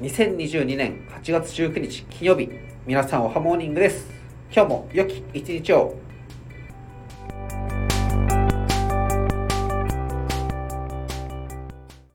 2022年8月19日金曜日皆さんおはモーニングです。今日も良き一日を